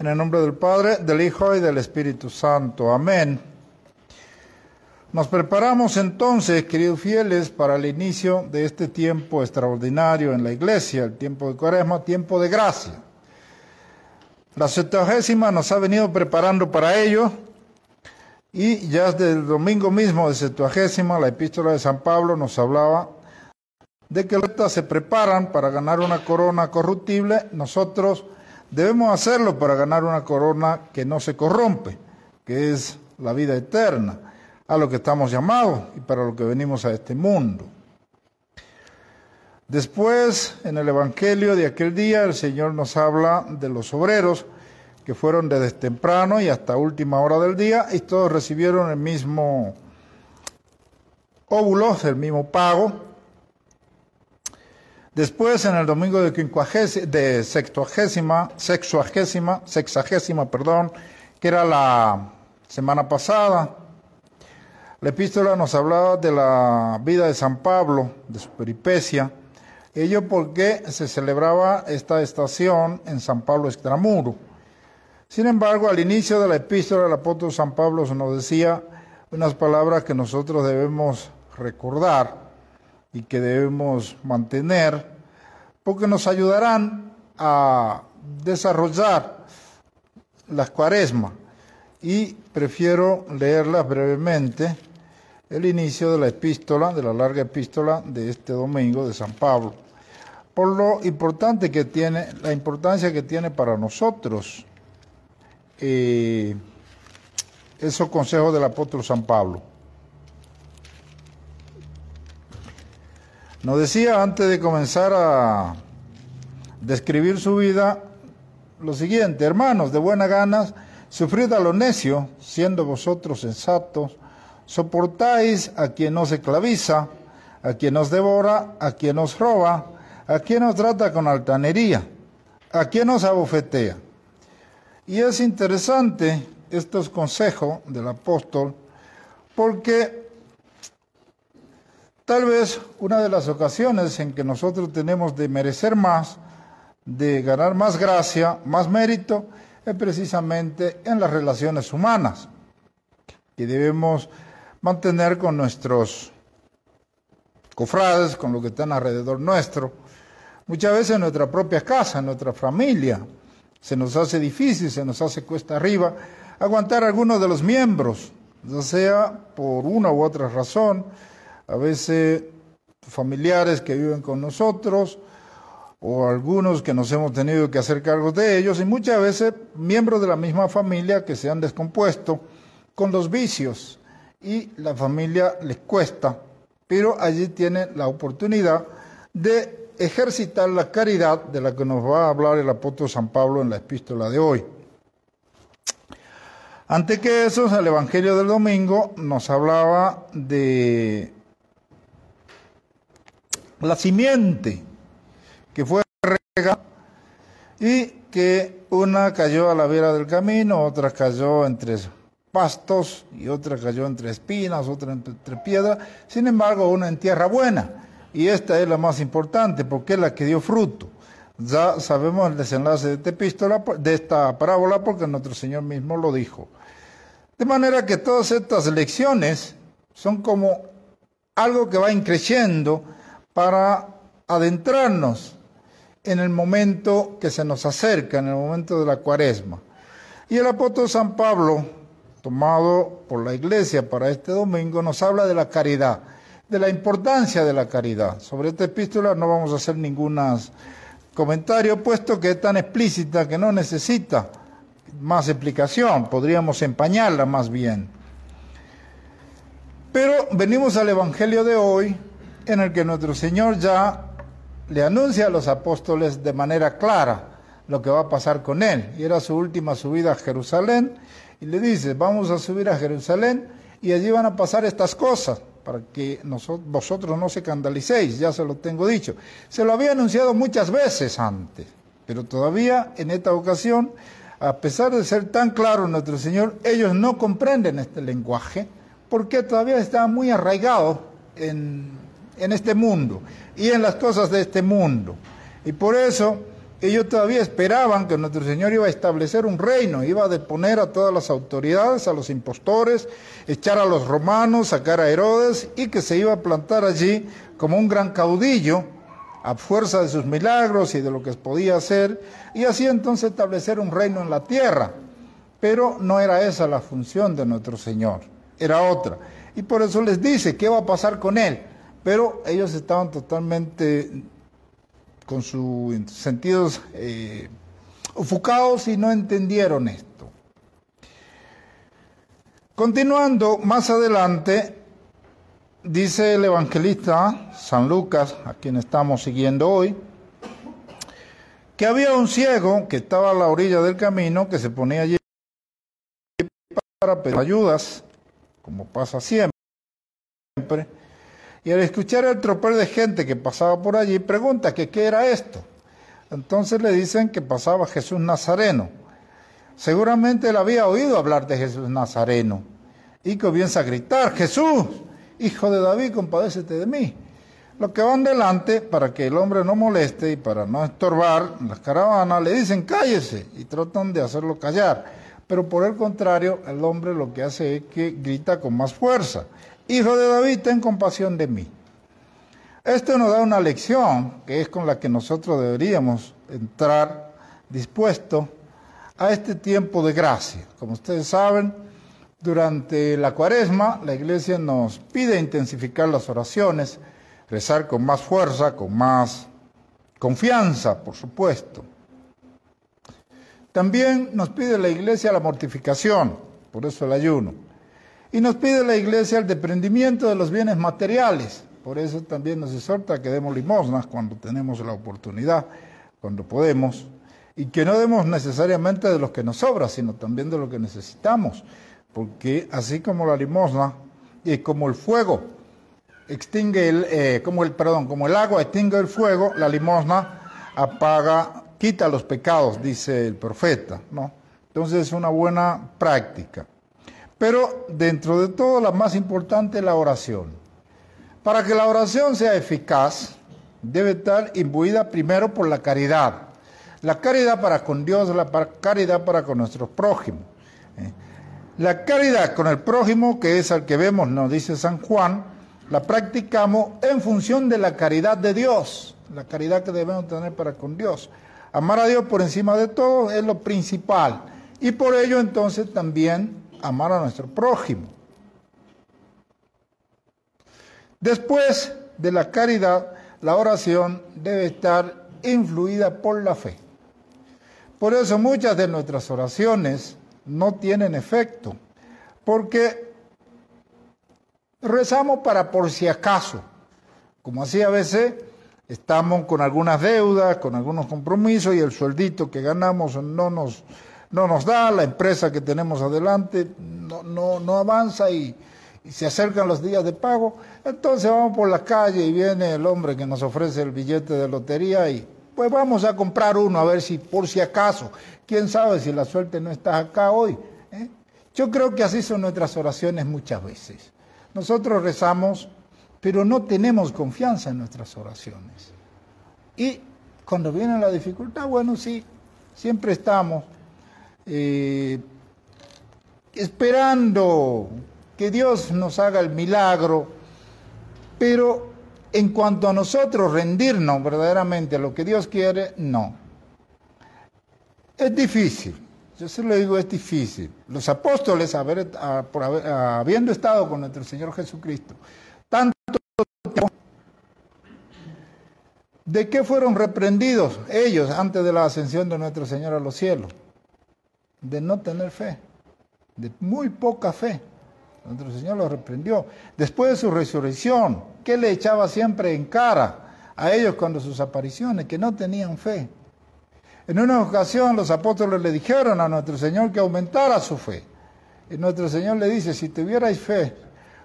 En el nombre del Padre, del Hijo y del Espíritu Santo. Amén. Nos preparamos entonces, queridos fieles, para el inicio de este tiempo extraordinario en la iglesia, el tiempo de cuaresma, tiempo de gracia. La septuagésima nos ha venido preparando para ello y ya desde el domingo mismo de septuagésima, la epístola de San Pablo nos hablaba de que los se preparan para ganar una corona corruptible, nosotros Debemos hacerlo para ganar una corona que no se corrompe, que es la vida eterna, a lo que estamos llamados y para lo que venimos a este mundo. Después, en el Evangelio de aquel día, el Señor nos habla de los obreros que fueron desde temprano y hasta última hora del día y todos recibieron el mismo óvulo, el mismo pago, Después, en el domingo de, de sextuagésima, sexuagésima, sexagésima, perdón, que era la semana pasada, la epístola nos hablaba de la vida de San Pablo, de su peripecia, ello porque se celebraba esta estación en San Pablo Extramuro. Sin embargo, al inicio de la epístola, el apóstol San Pablo nos decía unas palabras que nosotros debemos recordar y que debemos mantener porque nos ayudarán a desarrollar las cuaresmas y prefiero leerlas brevemente el inicio de la epístola, de la larga epístola de este domingo de San Pablo, por lo importante que tiene, la importancia que tiene para nosotros eh, esos consejos del apóstol San Pablo. Nos decía antes de comenzar a describir su vida lo siguiente, hermanos, de buena ganas, sufrid a lo necio, siendo vosotros sensatos, soportáis a quien os esclaviza, a quien os devora, a quien os roba, a quien os trata con altanería, a quien os abofetea. Y es interesante estos consejos del apóstol porque Tal vez una de las ocasiones en que nosotros tenemos de merecer más, de ganar más gracia, más mérito, es precisamente en las relaciones humanas, que debemos mantener con nuestros cofrades, con lo que están alrededor nuestro. Muchas veces en nuestra propia casa, en nuestra familia, se nos hace difícil, se nos hace cuesta arriba aguantar a algunos de los miembros, ya sea por una u otra razón, a veces familiares que viven con nosotros o algunos que nos hemos tenido que hacer cargo de ellos y muchas veces miembros de la misma familia que se han descompuesto con los vicios y la familia les cuesta, pero allí tiene la oportunidad de ejercitar la caridad de la que nos va a hablar el apóstol San Pablo en la epístola de hoy. Ante que eso, el Evangelio del domingo nos hablaba de la simiente que fue regada y que una cayó a la vera del camino, otra cayó entre pastos y otra cayó entre espinas, otra entre piedras, sin embargo una en tierra buena. Y esta es la más importante porque es la que dio fruto. Ya sabemos el desenlace de esta epístola, de esta parábola, porque nuestro Señor mismo lo dijo. De manera que todas estas lecciones son como algo que va increciendo para adentrarnos en el momento que se nos acerca, en el momento de la cuaresma. Y el apóstol San Pablo, tomado por la iglesia para este domingo, nos habla de la caridad, de la importancia de la caridad. Sobre esta epístola no vamos a hacer ningún comentario, puesto que es tan explícita que no necesita más explicación, podríamos empañarla más bien. Pero venimos al Evangelio de hoy, en el que nuestro Señor ya le anuncia a los apóstoles de manera clara lo que va a pasar con él. Y era su última subida a Jerusalén. Y le dice, vamos a subir a Jerusalén y allí van a pasar estas cosas para que vosotros no se escandalicéis, ya se lo tengo dicho. Se lo había anunciado muchas veces antes, pero todavía en esta ocasión, a pesar de ser tan claro nuestro Señor, ellos no comprenden este lenguaje porque todavía está muy arraigado en en este mundo y en las cosas de este mundo. Y por eso ellos todavía esperaban que nuestro Señor iba a establecer un reino, iba a deponer a todas las autoridades, a los impostores, echar a los romanos, sacar a Herodes y que se iba a plantar allí como un gran caudillo a fuerza de sus milagros y de lo que podía hacer, y así entonces establecer un reino en la tierra. Pero no era esa la función de nuestro Señor, era otra. Y por eso les dice, ¿qué va a pasar con él? Pero ellos estaban totalmente con sus sentidos eh, y no entendieron esto. Continuando más adelante, dice el evangelista San Lucas, a quien estamos siguiendo hoy, que había un ciego que estaba a la orilla del camino, que se ponía allí para pedir ayudas, como pasa siempre, y al escuchar el tropel de gente que pasaba por allí, pregunta que qué era esto. Entonces le dicen que pasaba Jesús Nazareno. Seguramente él había oído hablar de Jesús Nazareno y comienza a gritar, Jesús, hijo de David, compadécete de mí. Los que van delante, para que el hombre no moleste y para no estorbar las caravanas, le dicen cállese y tratan de hacerlo callar. Pero por el contrario, el hombre lo que hace es que grita con más fuerza. Hijo de David, ten compasión de mí. Esto nos da una lección que es con la que nosotros deberíamos entrar dispuesto a este tiempo de gracia. Como ustedes saben, durante la cuaresma la iglesia nos pide intensificar las oraciones, rezar con más fuerza, con más confianza, por supuesto. También nos pide la iglesia la mortificación, por eso el ayuno. Y nos pide la iglesia el deprendimiento de los bienes materiales. Por eso también nos exhorta que demos limosnas cuando tenemos la oportunidad, cuando podemos, y que no demos necesariamente de lo que nos sobra, sino también de lo que necesitamos. Porque así como la limosna y como el fuego extingue el, eh, como el, perdón, como el agua extingue el fuego, la limosna apaga, quita los pecados, dice el profeta, ¿no? Entonces es una buena práctica. Pero dentro de todo, la más importante es la oración. Para que la oración sea eficaz, debe estar imbuida primero por la caridad. La caridad para con Dios, la caridad para con nuestros prójimos. ¿eh? La caridad con el prójimo, que es al que vemos, nos dice San Juan, la practicamos en función de la caridad de Dios, la caridad que debemos tener para con Dios. Amar a Dios por encima de todo es lo principal. Y por ello entonces también amar a nuestro prójimo. Después de la caridad, la oración debe estar influida por la fe. Por eso muchas de nuestras oraciones no tienen efecto, porque rezamos para por si acaso, como así a veces estamos con algunas deudas, con algunos compromisos y el sueldito que ganamos no nos no nos da, la empresa que tenemos adelante no, no, no avanza y, se acercan los días de pago, entonces vamos por la calle y viene el hombre que nos ofrece el billete de lotería y pues vamos a comprar uno a ver si por si acaso, quién sabe si la suerte no está acá hoy. ¿eh? Yo creo que así son nuestras oraciones muchas veces. Nosotros rezamos, pero no tenemos confianza en nuestras oraciones. Y cuando viene la dificultad, bueno, sí, siempre estamos eh, esperando que Dios nos haga el milagro, pero en cuanto a nosotros rendirnos verdaderamente a lo que Dios quiere, no. Es difícil, yo se lo digo, es difícil. Los apóstoles, habiendo estado con nuestro Señor Jesucristo, tanto ¿de qué fueron reprendidos ellos antes de la ascensión de nuestro Señor a los cielos? De no tener fe, de muy poca fe. Nuestro Señor lo reprendió. Después de su resurrección, ¿qué le echaba siempre en cara a ellos cuando sus apariciones? Que no tenían fe. En una ocasión los apóstoles le dijeron a nuestro Señor que aumentara su fe. Y nuestro Señor le dice, si tuvierais fe,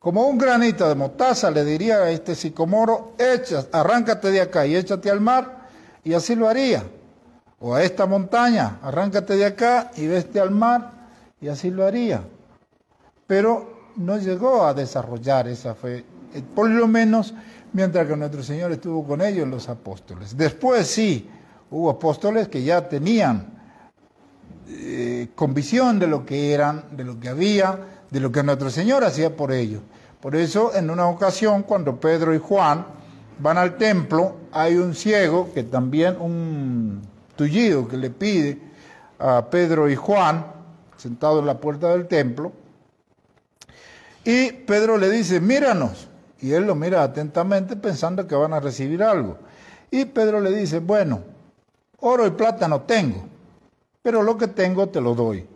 como un granito de mostaza, le diría a este sicomoro, echa, arráncate de acá y échate al mar, y así lo haría o a esta montaña, arráncate de acá y veste al mar, y así lo haría. Pero no llegó a desarrollar esa fe, eh, por lo menos mientras que nuestro Señor estuvo con ellos, los apóstoles. Después sí, Hubo apóstoles que ya tenían eh, convicción de lo que eran, de lo que había, de lo que nuestro Señor hacía por ellos. Por eso, en una ocasión, cuando Pedro y Juan van al templo, hay un ciego que también, un tullido que le pide a Pedro y Juan, sentado en la puerta del templo, y Pedro le dice, míranos. Y él lo mira atentamente pensando que van a recibir algo. Y Pedro le dice, bueno, oro y plata no tengo, pero lo que tengo te lo doy.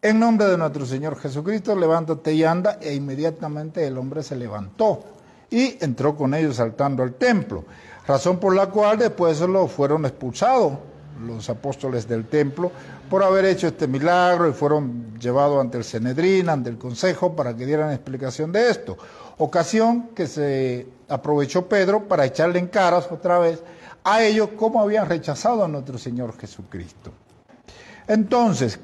En nombre de nuestro Señor Jesucristo, levántate y anda. E inmediatamente el hombre se levantó y entró con ellos saltando al templo. Razón por la cual después lo fueron expulsados los apóstoles del templo por haber hecho este milagro y fueron llevados ante el Senedrín, ante el Consejo, para que dieran explicación de esto. Ocasión que se aprovechó Pedro para echarle en caras otra vez a ellos cómo habían rechazado a nuestro Señor Jesucristo. Entonces,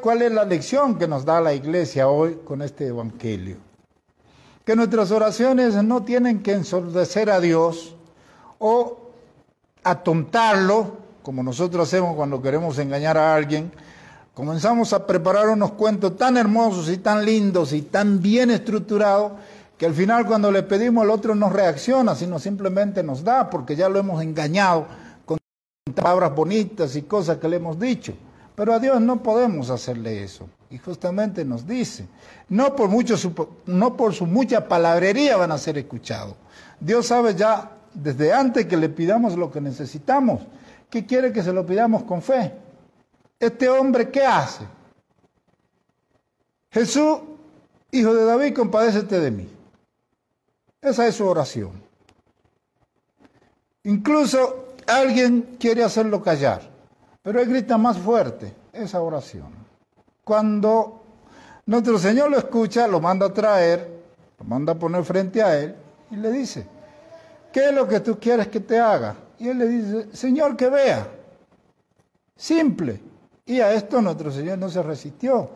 ¿cuál es la lección que nos da la iglesia hoy con este Evangelio? Que nuestras oraciones no tienen que ensordecer a Dios o atontarlo, como nosotros hacemos cuando queremos engañar a alguien. Comenzamos a preparar unos cuentos tan hermosos y tan lindos y tan bien estructurados que al final cuando le pedimos al otro no reacciona, sino simplemente nos da, porque ya lo hemos engañado con palabras bonitas y cosas que le hemos dicho. Pero a Dios no podemos hacerle eso. Y justamente nos dice, no por, mucho no por su mucha palabrería van a ser escuchados. Dios sabe ya desde antes que le pidamos lo que necesitamos, que quiere que se lo pidamos con fe. Este hombre, ¿qué hace? Jesús, hijo de David, compadécete de mí. Esa es su oración. Incluso alguien quiere hacerlo callar. Pero él grita más fuerte esa oración. Cuando nuestro Señor lo escucha, lo manda a traer, lo manda a poner frente a él y le dice, ¿qué es lo que tú quieres que te haga? Y él le dice, Señor, que vea. Simple. Y a esto nuestro Señor no se resistió.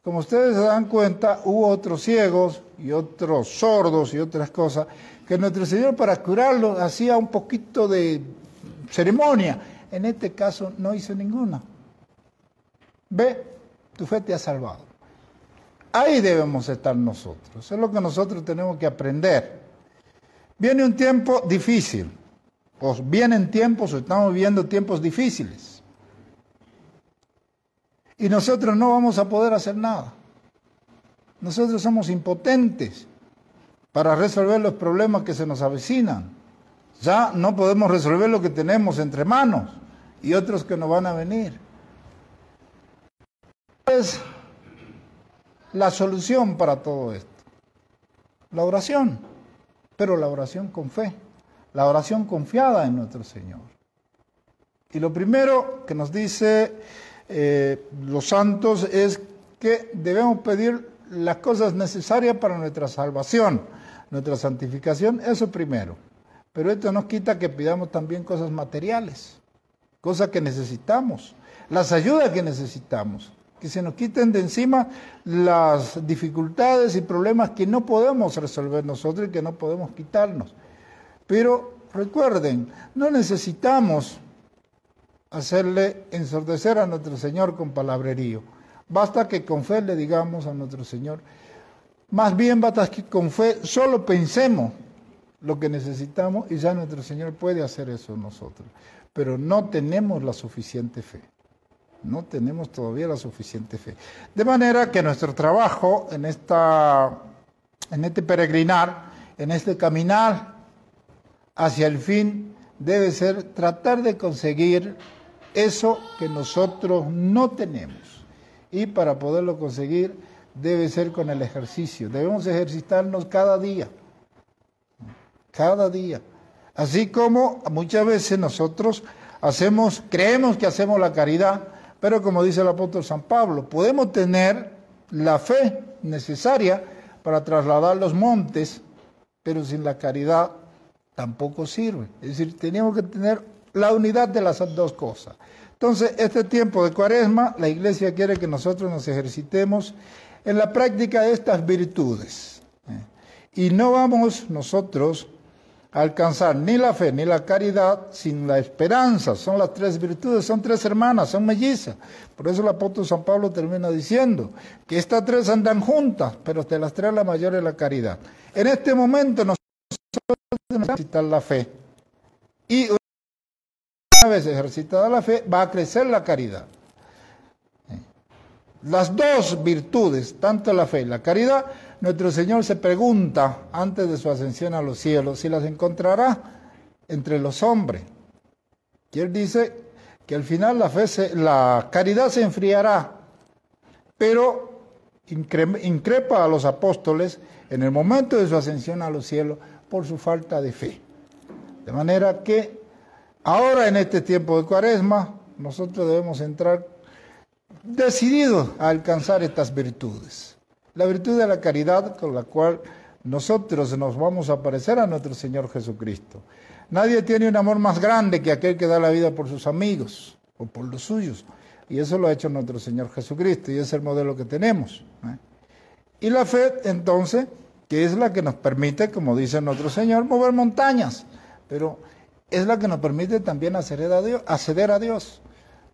Como ustedes se dan cuenta, hubo otros ciegos y otros sordos y otras cosas que nuestro Señor para curarlos hacía un poquito de ceremonia en este caso no hizo ninguna. Ve, tu fe te ha salvado. Ahí debemos estar nosotros. es lo que nosotros tenemos que aprender. Viene un tiempo difícil. O vienen tiempos o estamos viviendo tiempos difíciles. Y nosotros no vamos a poder hacer nada. Nosotros somos impotentes para resolver los problemas que se nos avecinan. Ya no podemos resolver lo que tenemos entre manos y otros que no van a venir. es la solución para todo esto? La oración, pero la oración con fe, la oración confiada en nuestro Señor. Y lo primero que nos dice eh, los santos es que debemos pedir las cosas necesarias para nuestra salvación, nuestra santificación, eso primero. Pero esto nos quita que pidamos también cosas materiales cosas que necesitamos, las ayudas que necesitamos, que se nos quiten de encima las dificultades y problemas que no podemos resolver nosotros y que no podemos quitarnos. Pero recuerden, no necesitamos hacerle ensordecer a nuestro Señor con palabrerío. Basta que con fe le digamos a nuestro Señor. Más bien basta que con fe solo pensemos lo que necesitamos y ya nuestro Señor puede hacer eso nosotros pero no tenemos la suficiente fe. No tenemos todavía la suficiente fe. De manera que nuestro trabajo en, esta, en este peregrinar, en este caminar hacia el fin, debe ser tratar de conseguir eso que nosotros no tenemos. Y para poderlo conseguir debe ser con el ejercicio. Debemos ejercitarnos cada día. Cada día. Así como muchas veces nosotros hacemos, creemos que hacemos la caridad, pero como dice el apóstol San Pablo, podemos tener la fe necesaria para trasladar los montes, pero sin la caridad tampoco sirve. Es decir, tenemos que tener la unidad de las dos cosas. Entonces, este tiempo de cuaresma, la iglesia quiere que nosotros nos ejercitemos en la práctica de estas virtudes. ¿eh? Y no vamos nosotros alcanzar ni la fe ni la caridad sin la esperanza. Son las tres virtudes, son tres hermanas, son mellizas. Por eso el apóstol San Pablo termina diciendo que estas tres andan juntas, pero de las tres la mayor es la caridad. En este momento nosotros necesitamos la fe. Y una vez ejercitada la fe, va a crecer la caridad. Las dos virtudes, tanto la fe y la caridad, nuestro Señor se pregunta antes de su ascensión a los cielos si las encontrará entre los hombres. Y él dice que al final la, fe la caridad se enfriará, pero increpa a los apóstoles en el momento de su ascensión a los cielos por su falta de fe. De manera que ahora en este tiempo de cuaresma nosotros debemos entrar decididos a alcanzar estas virtudes. La virtud de la caridad con la cual nosotros nos vamos a parecer a nuestro Señor Jesucristo. Nadie tiene un amor más grande que aquel que da la vida por sus amigos o por los suyos. Y eso lo ha hecho nuestro Señor Jesucristo y es el modelo que tenemos. ¿eh? Y la fe, entonces, que es la que nos permite, como dice nuestro Señor, mover montañas. Pero es la que nos permite también acceder a Dios. Acceder a Dios.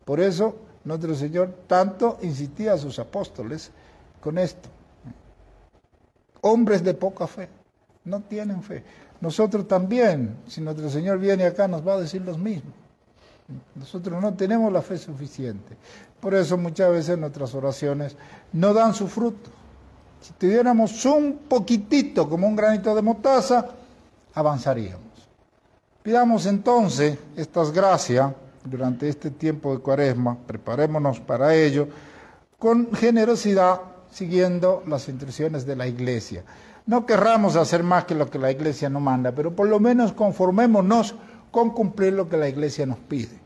Por eso nuestro Señor tanto insistía a sus apóstoles con esto hombres de poca fe, no tienen fe. Nosotros también, si nuestro Señor viene acá, nos va a decir lo mismo. Nosotros no tenemos la fe suficiente. Por eso muchas veces nuestras oraciones no dan su fruto. Si tuviéramos un poquitito, como un granito de motaza, avanzaríamos. Pidamos entonces estas gracias durante este tiempo de cuaresma, preparémonos para ello, con generosidad siguiendo las instrucciones de la iglesia. No querramos hacer más que lo que la iglesia nos manda, pero por lo menos conformémonos con cumplir lo que la iglesia nos pide.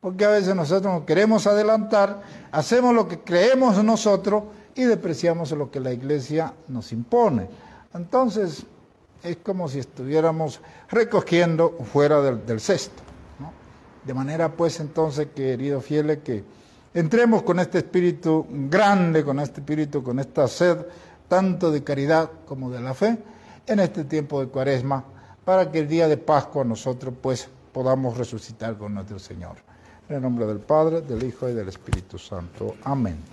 Porque a veces nosotros nos queremos adelantar, hacemos lo que creemos nosotros y depreciamos lo que la iglesia nos impone. Entonces, es como si estuviéramos recogiendo fuera del, cesto. De manera pues entonces, queridos fieles, que Entremos con este espíritu grande, con este espíritu, con esta sed, tanto de caridad como de la fe, en este tiempo de cuaresma, para que el día de Pascua nosotros pues podamos resucitar con nuestro Señor. En el nombre del Padre, del Hijo y del Espíritu Santo. Amén.